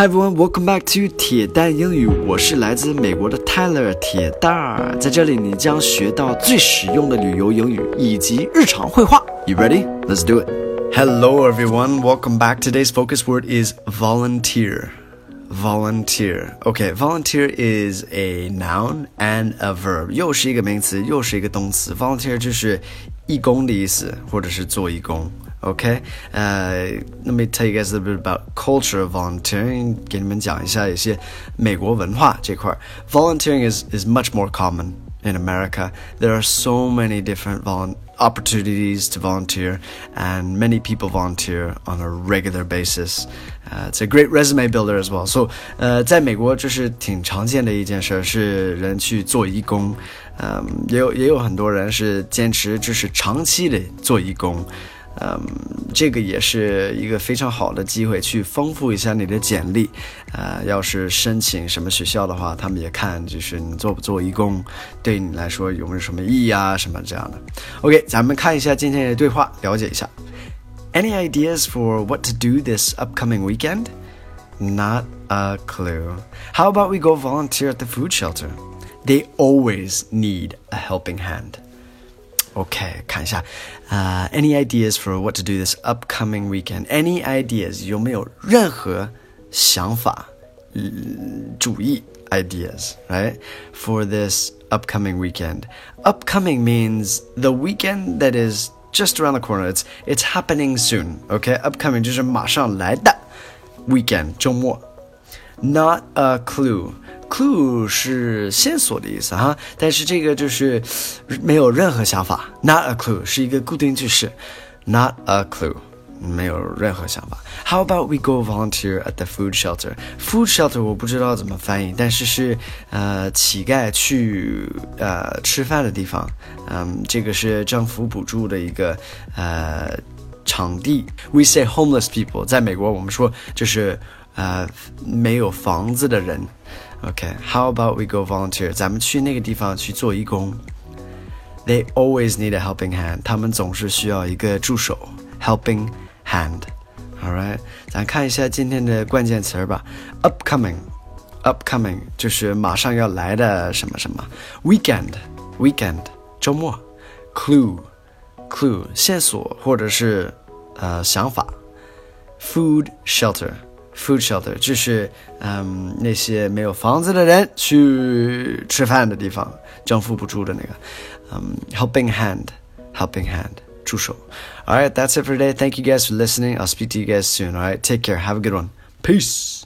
Hi everyone, welcome back to 铁蛋英语。我是来自美国的 Tyler 铁蛋儿，在这里你将学到最实用的旅游英语以及日常会话。You ready? Let's do it. Hello everyone, welcome back. Today's focus word is volunteer Volunteer. Okay, volunteer is a noun and a verb. 又是一个名词，又是一个动词。Volunteer 就是义工的意思，或者是做义工。Okay, uh, let me tell you guys a little bit about culture of volunteering. 给你们讲一下一些美国文化这块。Volunteering is is much more common in America. There are so many different opportunities to volunteer, and many people volunteer on a regular basis. Uh, it's a great resume builder as well. So, 呃，在美国这是挺常见的一件事，是人去做义工。嗯，也有也有很多人是坚持就是长期的做义工。 嗯，这个也是一个非常好的机会，去丰富一下你的简历。呃，要是申请什么学校的话，他们也看就是你做不做义工，对你来说有没有什么意义啊，什么这样的。OK，咱们看一下今天的对话，了解一下。Any ideas for what to do this upcoming weekend? Not a clue. How about we go volunteer at the food shelter? They always need a helping hand. OK，看一下，啊、uh,，Any ideas for what to do this upcoming weekend? Any ideas？有没有任何想法、主意？Ideas, right? For this upcoming weekend. Upcoming means the weekend that is just around the corner. It's it's happening soon. Okay, upcoming 就是马上来的 weekend 周末。Not a clue. Clue 是线索的意思哈，但是这个就是没有任何想法。Not a clue 是一个固定句式。Not a clue 没有任何想法。How about we go volunteer at the food shelter? Food shelter 我不知道怎么翻译，但是是呃乞丐去呃吃饭的地方。嗯，这个是政府补助的一个呃场地。We say homeless people，在美国我们说就是呃没有房子的人。Okay, how about we go volunteer? 咱们去那个地方去做义工。They always need a helping hand. 他们总是需要一个助手，helping hand. All right，咱看一下今天的关键词吧。Upcoming, upcoming 就是马上要来的什么什么。Weekend, weekend 周末。Clue, clue 线索或者是呃想法。Food shelter. Food shelter 就是嗯那些没有房子的人去吃饭的地方，政府补助的那个，嗯，helping hand，helping hand 助手。All right, that's it for today. Thank you guys for listening. I'll speak to you guys soon. All right, take care. Have a good one. Peace.